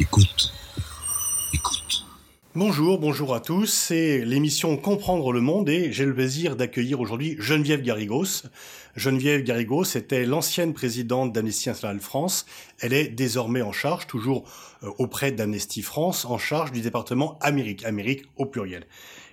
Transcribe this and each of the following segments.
Écoute. Écoute. Bonjour, bonjour à tous. C'est l'émission Comprendre le monde et j'ai le plaisir d'accueillir aujourd'hui Geneviève Garrigos. Geneviève Garrigos était l'ancienne présidente d'Amnesty International France. Elle est désormais en charge, toujours euh, auprès d'Amnesty France, en charge du département Amérique, Amérique au pluriel.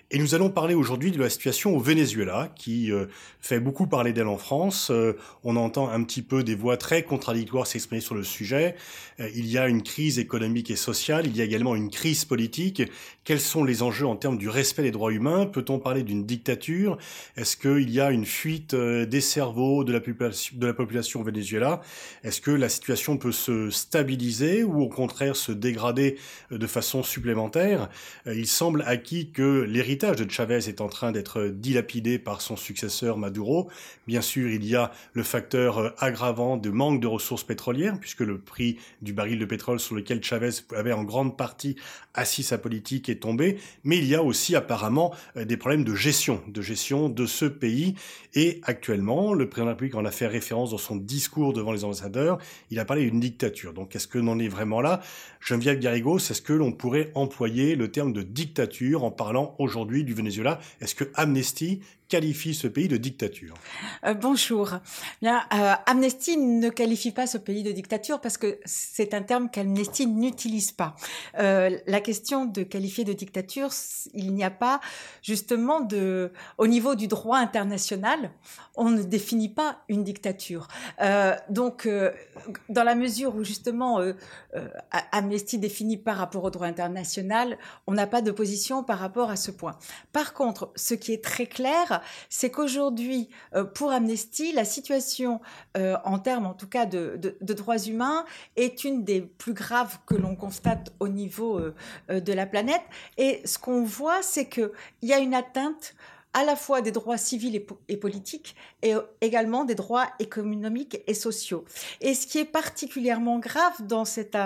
Et nous allons parler aujourd'hui de la situation au Venezuela, qui euh, fait beaucoup parler d'elle en France. Euh, on entend un petit peu des voix très contradictoires s'exprimer sur le sujet. Euh, il y a une crise économique et sociale, il y a également une crise politique. Quels sont les enjeux en termes du respect des droits humains? Peut-on parler d'une dictature? Est-ce qu'il y a une fuite des cerveaux de la, de la population au Venezuela? Est-ce que la situation peut se stabiliser ou au contraire se dégrader de façon supplémentaire? Il semble acquis que l'héritage de Chavez est en train d'être dilapidé par son successeur Maduro. Bien sûr, il y a le facteur euh, aggravant de manque de ressources pétrolières, puisque le prix du baril de pétrole sur lequel Chavez avait en grande partie assis sa politique est tombé. Mais il y a aussi apparemment euh, des problèmes de gestion, de gestion de ce pays. Et actuellement, le président de la République en a fait référence dans son discours devant les ambassadeurs. Il a parlé d'une dictature. Donc, est-ce que l'on est vraiment là? Geneviève Garrigos, est-ce que l'on pourrait employer le terme de dictature en parlant aujourd'hui du Venezuela. Est-ce que Amnesty qualifie ce pays de dictature euh, Bonjour. Bien, euh, Amnesty ne qualifie pas ce pays de dictature parce que c'est un terme qu'Amnesty n'utilise pas. Euh, la question de qualifier de dictature, il n'y a pas justement de, au niveau du droit international, on ne définit pas une dictature. donc, dans la mesure où justement Amnesty définit par rapport au droit international, on n'a pas de position par rapport à ce point. Par contre, ce qui est très clair, c'est qu'aujourd'hui, euh, pour Amnesty, la situation euh, en termes, en tout cas, de, droits humains est une des plus graves que l'on constate au niveau euh, de la planète. Et ce qu'on voit, c'est qu'il y a une atteinte à la fois des droits civils et, politiques et également des droits économiques et sociaux. Et ce qui est particulièrement grave dans cette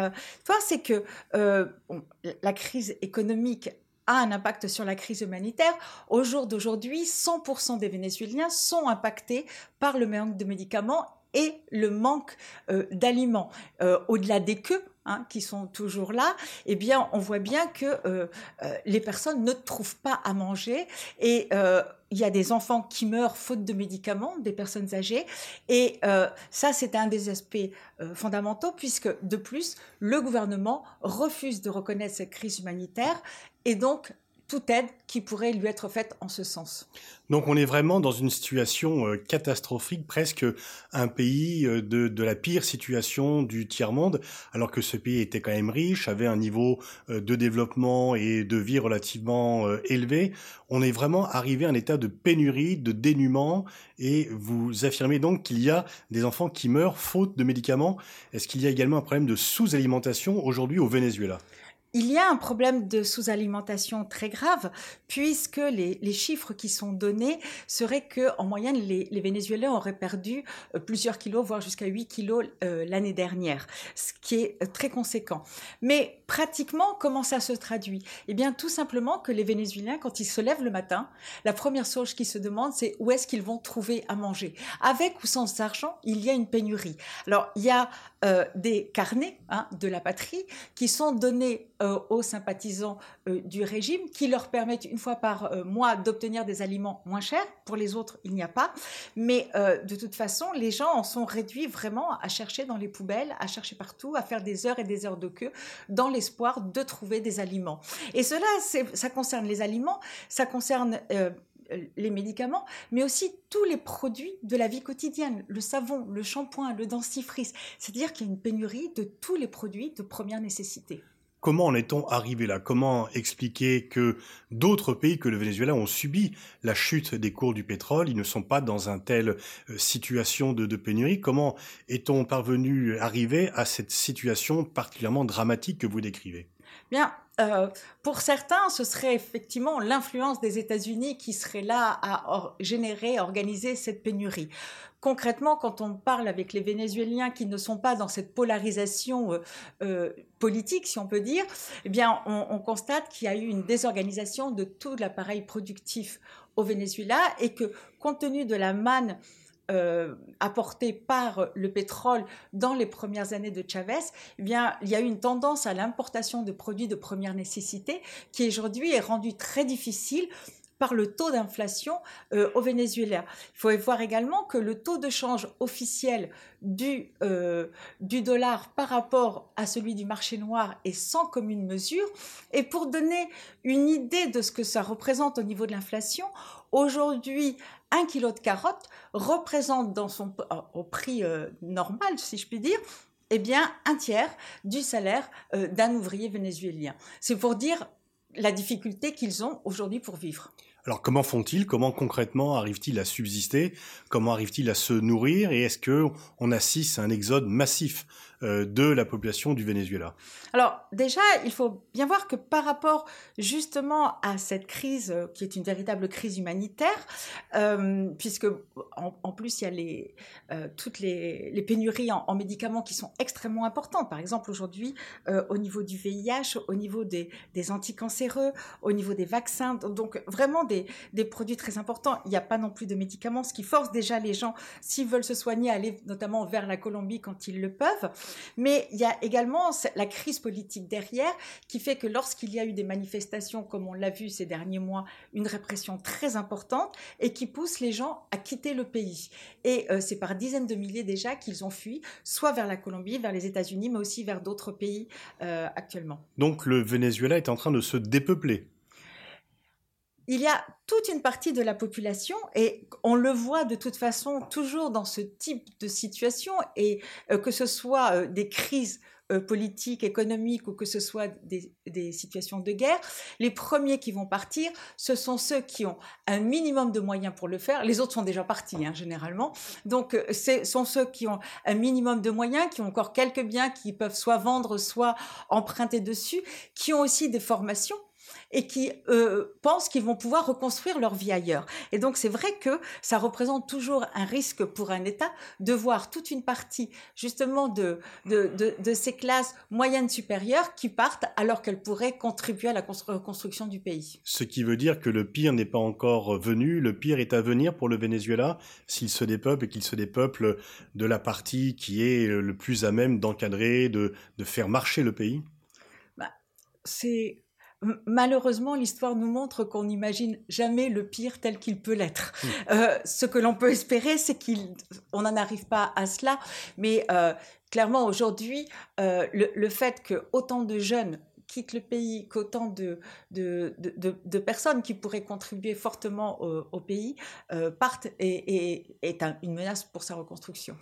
c'est que la crise économique a un impact sur la crise humanitaire. Au jour d'aujourd'hui, 100% des Vénézuéliens sont impactés par le manque de médicaments et le manque euh, d'aliments. Euh, au-delà des queues, Hein, qui sont toujours là, eh bien, on voit bien que euh, les personnes ne trouvent pas à manger et il y a des enfants qui meurent faute de médicaments, des personnes âgées, et ça, c'est un des aspects fondamentaux puisque, de plus, le gouvernement refuse de reconnaître cette crise humanitaire. Et donc toute aide qui pourrait lui être faite en ce sens. Donc on est vraiment dans une situation euh, catastrophique, presque un pays euh, de, la pire situation du tiers-monde, alors que ce pays était quand même riche, avait un niveau euh, de développement et de vie relativement élevé. On est vraiment arrivé à un état de pénurie, de dénuement, et vous affirmez donc qu'il y a des enfants qui meurent faute de médicaments. Est-ce qu'il y a également un problème de sous-alimentation aujourd'hui au Venezuela? Il y a un problème de sous-alimentation très grave, puisque les, chiffres qui sont donnés seraient que, en moyenne, les, Vénézuéliens auraient perdu euh, plusieurs kilos, voire jusqu'à 8 kilos euh, l'année dernière, ce qui est euh, très conséquent. Mais pratiquement, comment ça se traduit Eh bien, tout simplement que les Vénézuéliens, quand ils se lèvent le matin, la première chose qu'ils se demandent, c'est où est-ce qu'ils vont trouver à manger. Avec ou sans argent, il y a une pénurie. Alors, il y a des carnets hein, de la patrie qui sont donnés euh, aux sympathisants euh, du régime qui leur permettent une fois par euh, mois d'obtenir des aliments moins chers. Pour les autres, il n'y a pas. Mais de toute façon, les gens en sont réduits vraiment à chercher dans les poubelles, à chercher partout, à faire des heures et des heures de queue dans l'espoir de trouver des aliments. Et cela, ça concerne les aliments, ça concerne les médicaments, mais aussi tous les produits de la vie quotidienne, le savon, le shampoing, le dentifrice. C'est-à-dire qu'il y a une pénurie de tous les produits de première nécessité. Comment en est-on arrivé là? Comment expliquer que d'autres pays que le Venezuela ont subi la chute des cours du pétrole? Ils ne sont pas dans une telle euh, situation de, pénurie. Comment est-on parvenu arriver à cette situation particulièrement dramatique que vous décrivez? Bien, euh, pour certains, ce serait effectivement l'influence des États-Unis qui serait là à générer, organiser cette pénurie. Concrètement, quand on parle avec les Vénézuéliens qui ne sont pas dans cette polarisation euh, euh, politique, si on peut dire, eh bien, on, constate qu'il y a eu une désorganisation de tout l'appareil productif au Venezuela et que, compte tenu de la manne euh, par le pétrole dans les premières années de Chavez, eh bien, il y a eu une tendance à l'importation de produits de première nécessité qui aujourd'hui est rendue très difficile par le taux d'inflation euh, au Venezuela. Il faut voir également que le taux de change officiel du, euh, du dollar par rapport à celui du marché noir est sans commune mesure. Et pour donner une idée de ce que ça représente au niveau de l'inflation, aujourd'hui, un kilo de carottes représente son, au prix euh, normal, si je puis dire, eh bien, un tiers du salaire d'un ouvrier vénézuélien. C'est pour dire la difficulté qu'ils ont aujourd'hui pour vivre. Alors comment font-ils? Comment concrètement arrivent-ils à subsister? Comment arrivent-ils à se nourrir? Et est-ce que on assiste à un exode massif? De la population du Venezuela Alors déjà, il faut bien voir que par rapport justement à cette crise euh, qui est une véritable crise humanitaire, euh, puisque en, plus il y a toutes les, pénuries en, médicaments qui sont extrêmement importantes. Par exemple aujourd'hui, au niveau du VIH, au niveau des, anticancéreux, au niveau des vaccins, donc vraiment des produits très importants. Il n'y a pas non plus de médicaments, ce qui force déjà les gens, s'ils veulent se soigner, à aller notamment vers la Colombie quand ils le peuvent. Mais il y a également la crise politique derrière qui fait que lorsqu'il y a eu des manifestations, comme on l'a vu ces derniers mois, une répression très importante et qui pousse les gens à quitter le pays. Et euh, c'est par dizaines de milliers déjà qu'ils ont fui, soit vers la Colombie, vers les États-Unis, mais aussi vers d'autres pays euh, actuellement. Donc le Venezuela est en train de se dépeupler il y a toute une partie de la population, et on le voit de toute façon toujours dans ce type de situation, et euh, que ce soit euh, des crises euh, politiques, économiques, ou que ce soit des, situations de guerre, les premiers qui vont partir, ce sont ceux qui ont un minimum de moyens pour le faire. Les autres sont déjà partis, hein, généralement. Donc, ce sont ceux qui ont un minimum de moyens, qui ont encore quelques biens qui peuvent soit vendre, soit emprunter dessus, qui ont aussi des formations et qui euh, pensent qu'ils vont pouvoir reconstruire leur vie ailleurs. Et donc c'est vrai que ça représente toujours un risque pour un État de voir toute une partie justement de, de, de, ces classes moyennes supérieures qui partent alors qu'elles pourraient contribuer à la reconstruction du pays. Ce qui veut dire que le pire n'est pas encore venu, le pire est à venir pour le Venezuela s'il se dépeuple et qu'il se dépeuple de la partie qui est le plus à même d'encadrer, de, de faire marcher le pays? Bah, c'est malheureusement, l'histoire nous montre qu'on n'imagine jamais le pire tel qu'il peut l'être. Hmm. Euh, ce que l'on peut espérer, c'est qu'on n'en arrive pas à cela. Mais euh, clairement, aujourd'hui, euh, le, fait que autant de jeunes quittent le pays, qu'autant de, de, personnes qui pourraient contribuer fortement au, pays partent et, est une menace pour sa reconstruction.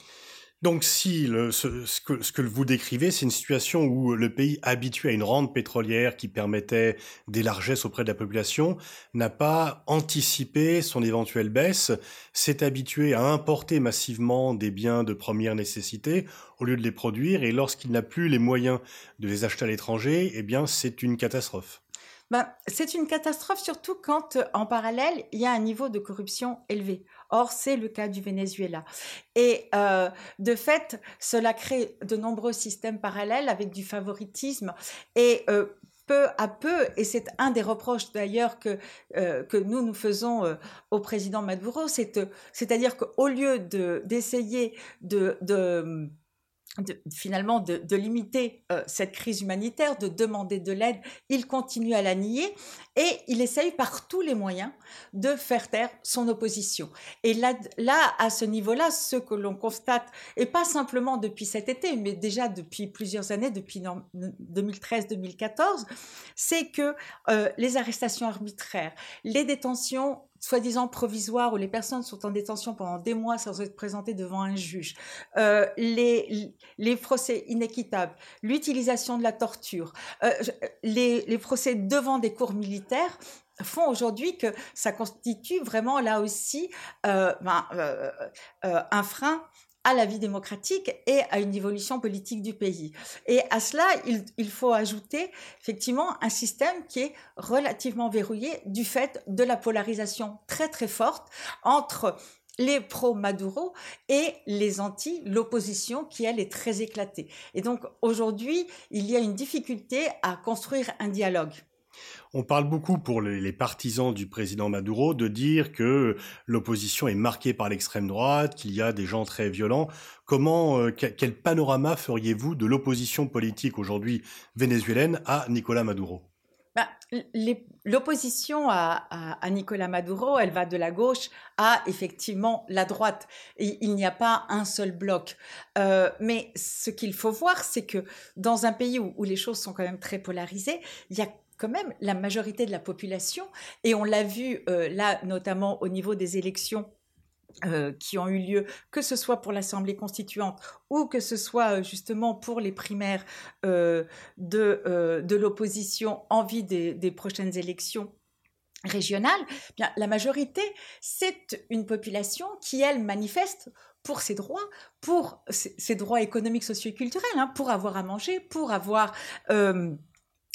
Donc si ce, que, vous décrivez, c'est une situation où le pays habitué à une rente pétrolière qui permettait des largesses auprès de la population n'a pas anticipé son éventuelle baisse, s'est habitué à importer massivement des biens de première nécessité au lieu de les produire, et lorsqu'il n'a plus les moyens de les acheter à l'étranger, eh bien c'est une catastrophe. Ben, c'est une catastrophe surtout quand, en parallèle, il y a un niveau de corruption élevé. Or, c'est le cas du Venezuela. Et euh, de fait, cela crée de nombreux systèmes parallèles avec du favoritisme et euh, peu à peu, et c'est un des reproches d'ailleurs que, euh, que nous nous faisons au président Maduro, c'est-à-dire qu'au lieu d'essayer de, de finalement de, limiter euh, cette crise humanitaire, de demander de l'aide, il continue à la nier et il essaye par tous les moyens de faire taire son opposition. Et là, là à ce niveau-là, ce que l'on constate, et pas simplement depuis cet été, mais déjà depuis plusieurs années, depuis 2013-2014, c'est que euh, les arrestations arbitraires, les détentions soi-disant provisoire où les personnes sont en détention pendant des mois sans être présentées devant un juge, euh, les, les procès inéquitables, l'utilisation de la torture, euh, les, les procès devant des cours militaires font aujourd'hui que ça constitue vraiment là aussi euh, ben, euh, euh, un frein à la vie démocratique et à une évolution politique du pays. Et à cela, il, faut ajouter effectivement un système qui est relativement verrouillé du fait de la polarisation très très forte entre les pro-Maduro et les anti, l'opposition qui, elle, est très éclatée. Et donc, aujourd'hui, il y a une difficulté à construire un dialogue. On parle beaucoup pour les, partisans du président Maduro de dire que l'opposition est marquée par l'extrême droite, qu'il y a des gens très violents. Comment, euh, quel panorama feriez-vous de l'opposition politique aujourd'hui vénézuélienne à Nicolas Maduro? Bah, L'opposition à, Nicolas Maduro, elle va de la gauche à effectivement la droite. Il n'y a pas un seul bloc. Euh, mais ce qu'il faut voir, c'est que dans un pays où, les choses sont quand même très polarisées, il y a quand même la majorité de la population, et on l'a vu euh, là notamment au niveau des élections euh, qui ont eu lieu, que ce soit pour l'Assemblée constituante ou que ce soit euh, justement pour les primaires de, de l'opposition en vue des, prochaines élections régionales, eh bien, la majorité, c'est une population qui, elle, manifeste pour ses droits, pour ses, droits économiques, sociaux et culturels, hein, pour avoir à manger, pour avoir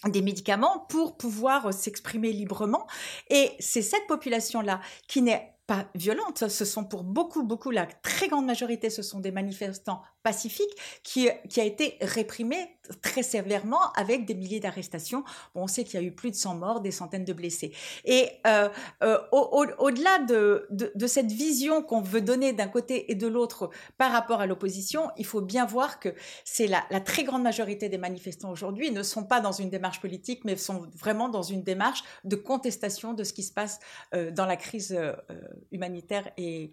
des médicaments pour pouvoir s'exprimer librement. Et c'est cette population-là qui n'est pas violente. Ce sont pour beaucoup, beaucoup, la très grande majorité, ce sont des manifestants pacifiques qui, qui a été réprimé très sévèrement avec des milliers d'arrestations. On sait qu'il y a eu plus de 100 morts, des centaines de blessés. Et euh, euh, au-delà de, cette vision qu'on veut donner d'un côté et de l'autre par rapport à l'opposition, il faut bien voir que c'est la, très grande majorité des manifestants aujourd'hui ne sont pas dans une démarche politique, mais sont vraiment dans une démarche de contestation de ce qui se passe euh, dans la crise humanitaire et,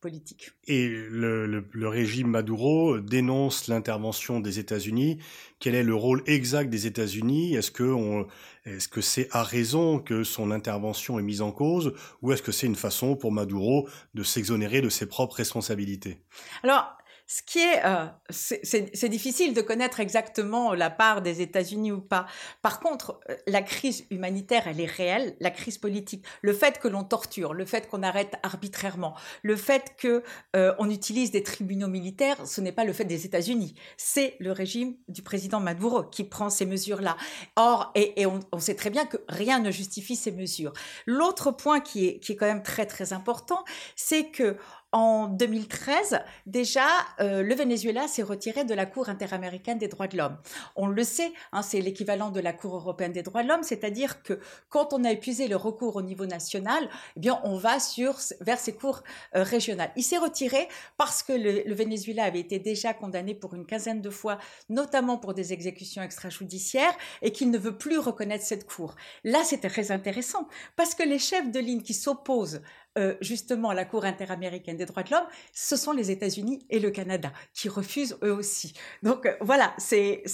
politique. Et le, régime Maduro dénonce l'intervention des États-Unis. Quel est le rôle exact des États-Unis? Est-ce que est-ce que c'est à raison que son intervention est mise en cause, ou est-ce que c'est une façon pour Maduro de s'exonérer de ses propres responsabilités? Alors, ce qui est, euh, c'est difficile de connaître exactement la part des États-Unis ou pas. Par contre, euh, la crise humanitaire, elle est réelle. La crise politique, le fait que l'on torture, le fait qu'on arrête arbitrairement, le fait que euh, on utilise des tribunaux militaires, ce n'est pas le fait des États-Unis. C'est le régime du président Maduro qui prend ces mesures-là. Or, et, on, on, sait très bien que rien ne justifie ces mesures. L'autre point qui est, qui est quand même très très important, c'est que en 2013, déjà, euh, le Venezuela s'est retiré de la Cour interaméricaine des droits de l'homme. On le sait, hein, c'est l'équivalent de la Cour européenne des droits de l'homme, c'est-à-dire que quand on a épuisé le recours au niveau national, eh bien, on va sur, vers ces cours euh, régionales. Il s'est retiré parce que le, Venezuela avait été déjà condamné pour une quinzaine de fois, notamment pour des exécutions extrajudiciaires, et qu'il ne veut plus reconnaître cette Cour. Là, c'était très intéressant parce que les chefs de ligne qui s'opposent euh, justement la Cour interaméricaine des droits de l'homme, ce sont les États-Unis et le Canada qui refusent eux aussi. Donc euh, voilà, c'est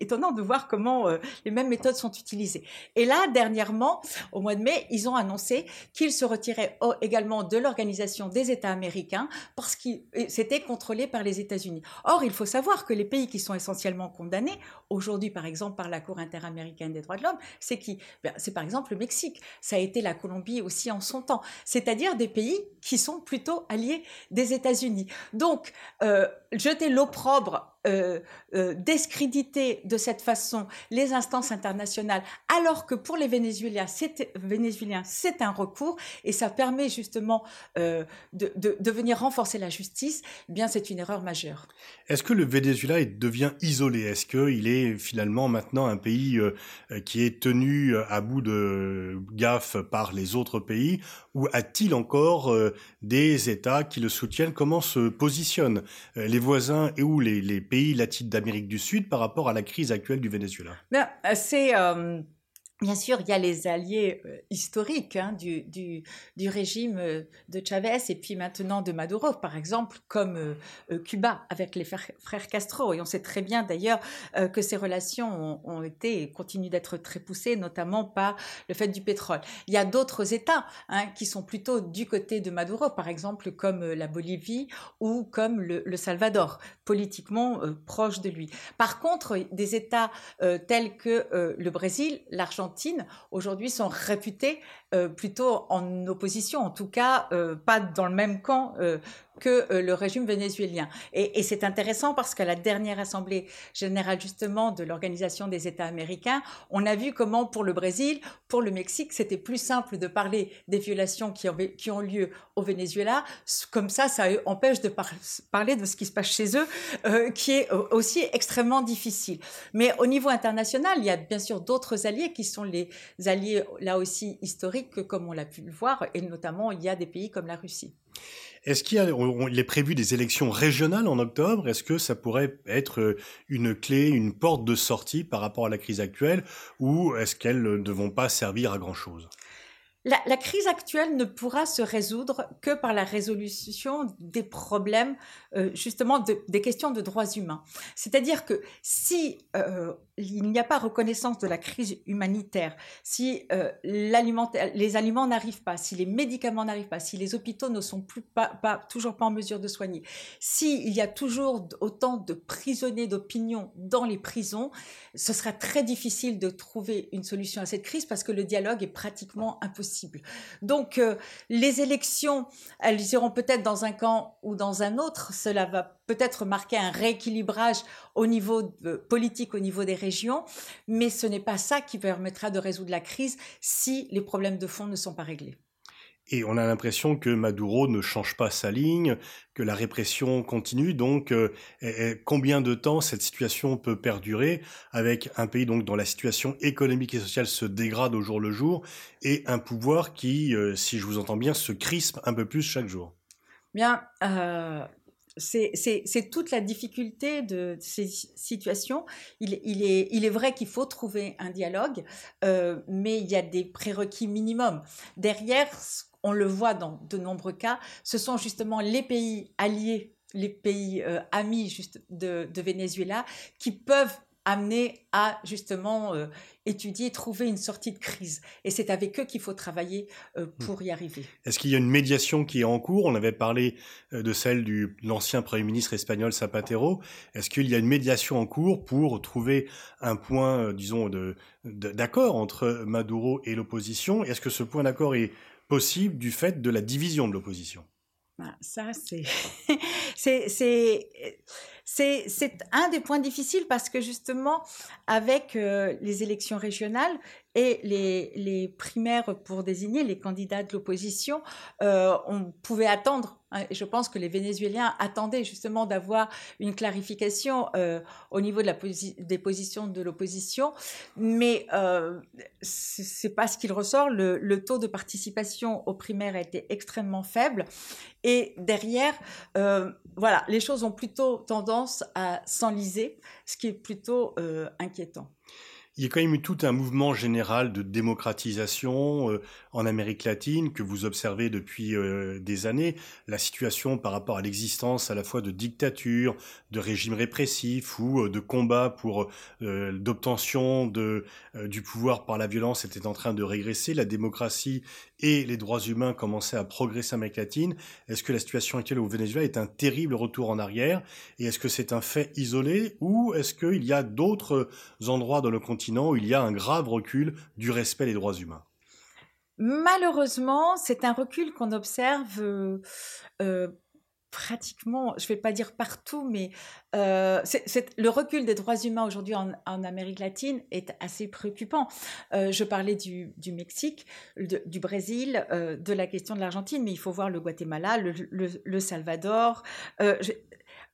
étonnant de voir comment euh, les mêmes méthodes sont utilisées. Et là, dernièrement, au mois de mai, ils ont annoncé qu'ils se retiraient également de l'Organisation des États américains parce que c'était contrôlé par les États-Unis. Or, il faut savoir que les pays qui sont essentiellement condamnés, aujourd'hui par exemple par la Cour interaméricaine des droits de l'homme, c'est qui? Ben, C'est par exemple le Mexique. Ça a été la Colombie aussi en son c'est-à-dire des pays qui sont plutôt alliés des États-Unis. Donc, euh, jeter l'opprobre euh, euh, discréditer de cette façon les instances internationales, alors que pour les Vénézuéliens, c'est, Vénézuéliens, c'est un recours et ça permet justement euh, de, de, venir renforcer la justice, eh bien c'est une erreur majeure. Est-ce que le Venezuela devient isolé? Est-ce qu'il est finalement maintenant un pays qui est tenu à bout de gaffe par les autres pays? Ou a-t-il encore des États qui le soutiennent? Comment se positionnent les voisins et où les, les pays pays latins d'Amérique du Sud par rapport à la crise actuelle du Venezuela? Ben, C'est euh, Bien sûr, il y a les alliés euh, historiques hein, du, régime euh, de Chavez et puis maintenant de Maduro, par exemple, comme euh, Cuba avec les frères, Castro. Et on sait très bien d'ailleurs que ces relations ont, été et continuent d'être très poussées, notamment par le fait du pétrole. Il y a d'autres États hein, qui sont plutôt du côté de Maduro, par exemple comme la Bolivie ou comme le, le Salvador, politiquement proche de lui. Par contre, des États tels que le Brésil, l'Argentine, aujourd'hui sont réputés plutôt en opposition, en tout cas pas dans le même camp que euh, le régime vénézuélien. Et, c'est intéressant parce qu'à la dernière Assemblée générale justement de l'Organisation des États américains, on a vu comment pour le Brésil, pour le Mexique, c'était plus simple de parler des violations qui ont, lieu au Venezuela. Comme ça, ça empêche de parler de ce qui se passe chez eux, euh, qui est aussi extrêmement difficile. Mais au niveau international, il y a bien sûr d'autres alliés qui sont les alliés là aussi historiques, comme on l'a pu le voir, et notamment il y a des pays comme la Russie. Est-ce qu'il est prévu des élections régionales en octobre? Est-ce que ça pourrait être euh, une clé, une porte de sortie par rapport à la crise actuelle? Ou est-ce qu'elles ne vont pas servir à grand-chose? La, crise actuelle ne pourra se résoudre que par la résolution des problèmes, euh, justement, des questions de droits humains. C'est-à-dire que si euh, il n'y a pas reconnaissance de la crise humanitaire, si euh, les aliments n'arrivent pas, si les médicaments n'arrivent pas, si les hôpitaux ne sont plus toujours pas en mesure de soigner, s'il y a toujours autant de prisonniers d'opinion dans les prisons, ce sera très difficile de trouver une solution à cette crise parce que le dialogue est pratiquement impossible. Donc euh, les élections, elles iront peut-être dans un camp ou dans un autre, cela va peut-être marquer un rééquilibrage au niveau politique, au niveau des régions, mais ce n'est pas ça qui permettra de résoudre la crise si les problèmes de fond ne sont pas réglés. Et on a l'impression que Maduro ne change pas sa ligne, que la répression continue. Donc, euh, combien de temps cette situation peut perdurer avec un pays donc dont la situation économique et sociale se dégrade au jour le jour et un pouvoir qui, euh, si je vous entends bien, se crispe un peu plus chaque jour? Bien, euh, c'est toute la difficulté de ces situations. Il, est, vrai qu'il faut trouver un dialogue, euh, mais il y a des prérequis minimums. Derrière, on le voit dans de nombreux cas, ce sont justement les pays alliés, les pays euh, amis de Venezuela qui peuvent amener à justement euh, étudier, trouver une sortie de crise. Et c'est avec eux qu'il faut travailler euh, hmm. pour y arriver. Est-ce qu'il y a une médiation qui est en cours? On avait parlé euh, de celle de l'ancien Premier ministre espagnol Zapatero. Est-ce qu'il y a une médiation en cours pour trouver un point, disons, d'accord entre Maduro et l'opposition? Est-ce que ce point d'accord est possible du fait de la division de l'opposition? Ah, Ça, c'est... c'est c'est un des points difficiles parce que justement, avec euh, les élections régionales et les, primaires pour désigner les candidats de l'opposition, euh, on pouvait attendre Hein, je pense que les Vénézuéliens attendaient justement d'avoir une clarification euh, au niveau des positions de l'opposition, mais euh, c'est pas ce qu'il ressort. Le, taux de participation aux primaires a été extrêmement faible, et derrière, euh, voilà, les choses ont plutôt tendance à s'enliser, ce qui est plutôt euh, inquiétant. Il y a quand même eu tout un mouvement général de démocratisation euh, en Amérique latine que vous observez depuis euh, des années. La situation par rapport à l'existence à la fois de dictature, de régimes répressifs ou euh, de combats pour d'obtention du pouvoir par la violence était en train de régresser. La démocratie et les droits humains commençaient à progresser en Amérique latine. Est-ce que la situation actuelle au Venezuela est un terrible retour en arrière? Et est-ce que c'est un fait isolé? Ou est-ce qu'il y a d'autres endroits dans le continent il y a un grave recul du respect des droits humains Malheureusement, c'est un recul qu'on observe euh, pratiquement, je ne vais pas dire partout, mais euh, le recul des droits humains aujourd'hui en, Amérique latine est assez préoccupant. Euh, je parlais du, Mexique, du Brésil, euh, de la question de l'Argentine, mais il faut voir le Guatemala, le, Salvador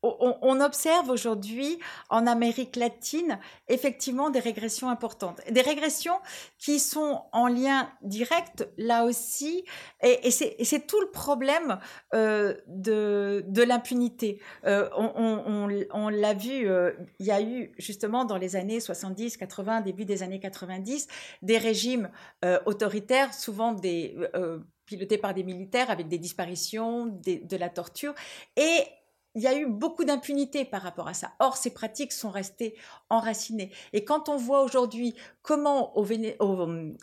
on, observe aujourd'hui en Amérique latine effectivement des régressions importantes. Des régressions qui sont en lien direct là aussi, et, c'est tout le problème euh, de, l'impunité. Euh, on, l'a vu, euh, il y a eu justement dans les années 70, 80, début des années 90, des régimes autoritaires, souvent pilotés par des militaires avec des disparitions, de la torture, et il y a eu beaucoup d'impunité par rapport à ça. Or, ces pratiques sont restées enracinées. Et quand on voit aujourd'hui comment au,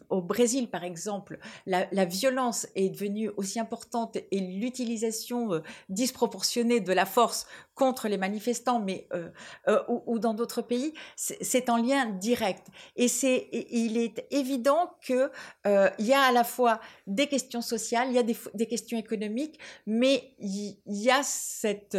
au, Brésil, par exemple, la, violence est devenue aussi importante et l'utilisation euh, disproportionnée de la force contre les manifestants, mais euh, euh, ou, dans d'autres pays, c'est en lien direct. Et c'est, il est évident que il y a à la fois des questions sociales, il y a des questions économiques, mais il y a cette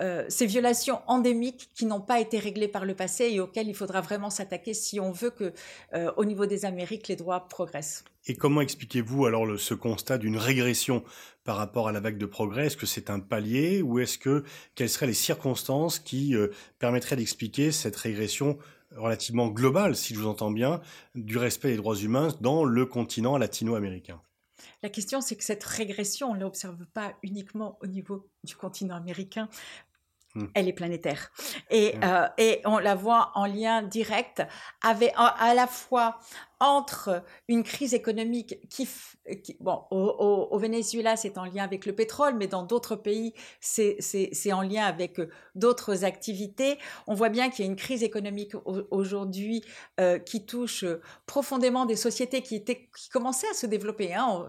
euh, ces violations endémiques qui n'ont pas été réglées par le passé et auxquelles il faudra vraiment s'attaquer si on veut que, euh, au niveau des Amériques, les droits progressent. Et comment expliquez-vous alors ce constat d'une régression par rapport à la vague de progrès? Est-ce que c'est un palier ou est-ce que quelles seraient les circonstances qui euh, permettraient d'expliquer cette régression relativement globale, si je vous entends bien, du respect des droits humains dans le continent latino-américain? La question, c'est que cette régression, on ne l'observe pas uniquement au niveau du continent américain, Hmm. Elle est planétaire. Et, hmm. euh, et, on la voit en lien direct avec, à la fois entre une crise économique qui, bon, au, au, Venezuela, c'est en lien avec le pétrole, mais dans d'autres pays, c'est en lien avec d'autres activités. On voit bien qu'il y a une crise économique aujourd'hui euh, qui touche profondément des sociétés qui, étaient, qui commençaient à se développer. Hein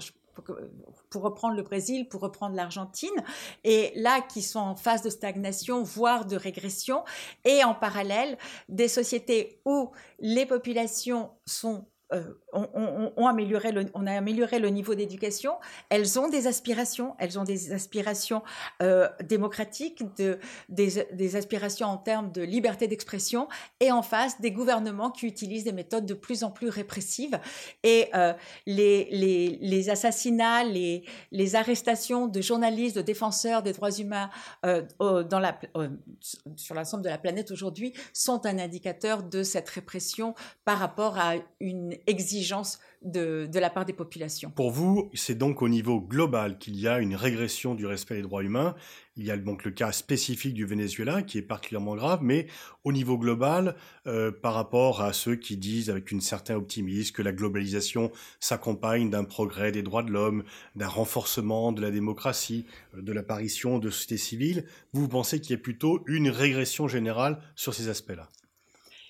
pour reprendre le Brésil, pour reprendre l'Argentine, et là qui sont en phase de stagnation, voire de régression, et en parallèle des sociétés où les populations sont euh, on, amélioré le, on, a amélioré le niveau d'éducation. Elles ont des aspirations, elles ont des aspirations euh, démocratiques, de, des, aspirations en termes de liberté d'expression, et en face des gouvernements qui utilisent des méthodes de plus en plus répressives. Et euh, les, assassinats, les, arrestations de journalistes, de défenseurs des droits humains la, sur l'ensemble de la planète aujourd'hui sont un indicateur de cette répression par rapport à une exigence de, de, la part des populations. Pour vous, c'est donc au niveau global qu'il y a une régression du respect des droits humains. Il y a donc le cas spécifique du Venezuela qui est particulièrement grave, mais au niveau global, euh, par rapport à ceux qui disent avec une certain optimisme que la globalisation s'accompagne d'un progrès des droits de l'homme, d'un renforcement de la démocratie, euh, de l'apparition de sociétés civiles, vous pensez qu'il y a plutôt une régression générale sur ces aspects-là?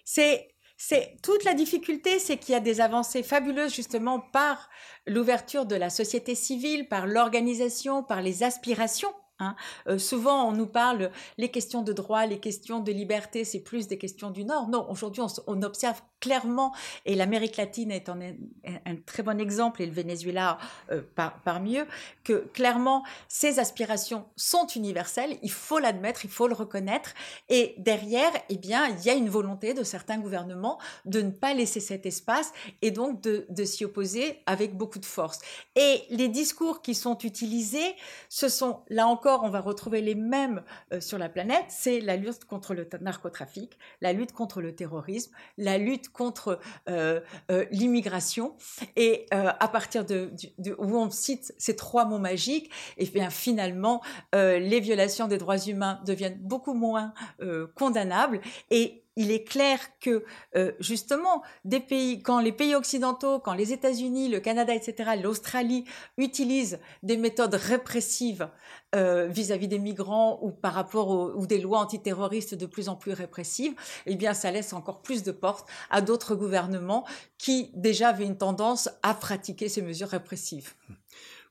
C'est c'est toute la difficulté, c'est qu'il y a des avancées fabuleuses justement par l'ouverture de la société civile, par l'organisation, par les aspirations Hein. Euh, souvent, on nous parle les questions de droit, les questions de liberté, c'est plus des questions du Nord. Non, aujourd'hui, on, observe clairement, et l'Amérique latine est un, très bon exemple, et le Venezuela euh, par, parmi eux, que clairement, ces aspirations sont universelles, il faut l'admettre, il faut le reconnaître, et derrière, eh bien, il y a une volonté de certains gouvernements de ne pas laisser cet espace, et donc de, de s'y opposer avec beaucoup de force. Et les discours qui sont utilisés, ce sont, là encore, on va retrouver les mêmes euh, sur la planète, c'est la lutte contre le narcotrafic, la lutte contre le terrorisme, la lutte contre euh, euh, l'immigration. Et à partir de, où on cite ces trois mots magiques, et eh bien finalement, les violations des droits humains deviennent beaucoup moins condamnables et il est clair que euh, justement pays, quand les pays occidentaux, quand les États-Unis, le Canada, etc., l'Australie utilisent des méthodes répressives euh, vis-à-vis des migrants ou par rapport aux, ou des lois antiterroristes de plus en plus répressives, eh bien ça laisse encore plus de portes à d'autres gouvernements qui déjà avaient une tendance à pratiquer ces mesures répressives.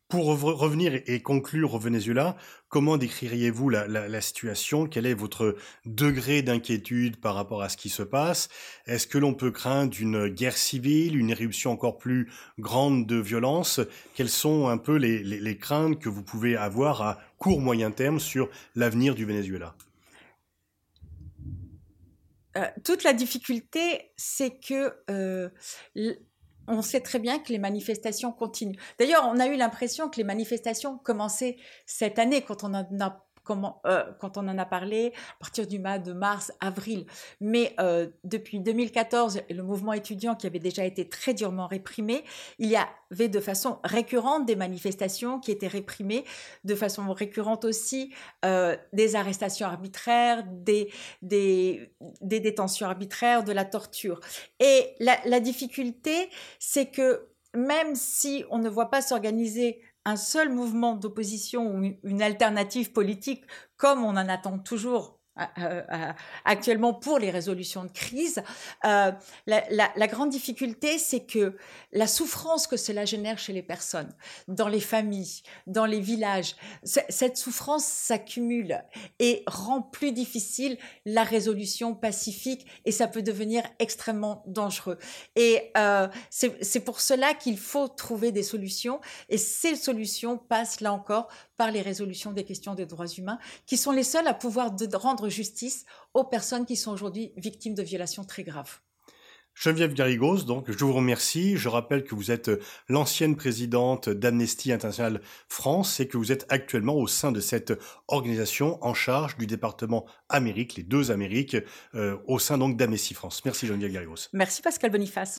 Pour revenir et conclure au Venezuela, comment décririez-vous la, situation? Quel est votre degré d'inquiétude par rapport à ce qui se passe? Est-ce que l'on peut craindre une guerre civile, une éruption encore plus grande de violence? Quelles sont un peu les, craintes que vous pouvez avoir à court moyen terme sur l'avenir du Venezuela? Euh, toute la difficulté, c'est que euh, on sait très bien que les manifestations continuent. D'ailleurs, on a eu l'impression que les manifestations commençaient cette année quand on en a comment, euh, quand on en a parlé à partir du mois de mars, avril. Mais euh, depuis 2014, le mouvement étudiant qui avait déjà été très durement réprimé, il y avait de façon récurrente des manifestations qui étaient réprimées, de façon récurrente aussi euh, des arrestations arbitraires, des, des, des, détentions arbitraires, de la torture. Et la, la difficulté, c'est que même si on ne voit pas s'organiser un seul mouvement d'opposition ou une alternative politique, comme on en attend toujours actuellement pour les résolutions de crise. Euh, la, grande difficulté, c'est que la souffrance que cela génère chez les personnes, dans les familles, dans les villages, cette souffrance s'accumule et rend plus difficile la résolution pacifique et ça peut devenir extrêmement dangereux. Et euh, c'est pour cela qu'il faut trouver des solutions et ces solutions passent là encore par les résolutions des questions des droits humains, qui sont les seules à pouvoir rendre justice aux personnes qui sont aujourd'hui victimes de violations très graves. Geneviève Garrigos, donc je vous remercie. Je rappelle que vous êtes l'ancienne présidente d'Amnesty International France et que vous êtes actuellement au sein de cette organisation en charge du département Amérique, les deux Amériques, euh, au sein donc d'Amnesty France. Merci Geneviève Garrigos. Merci Pascal Boniface.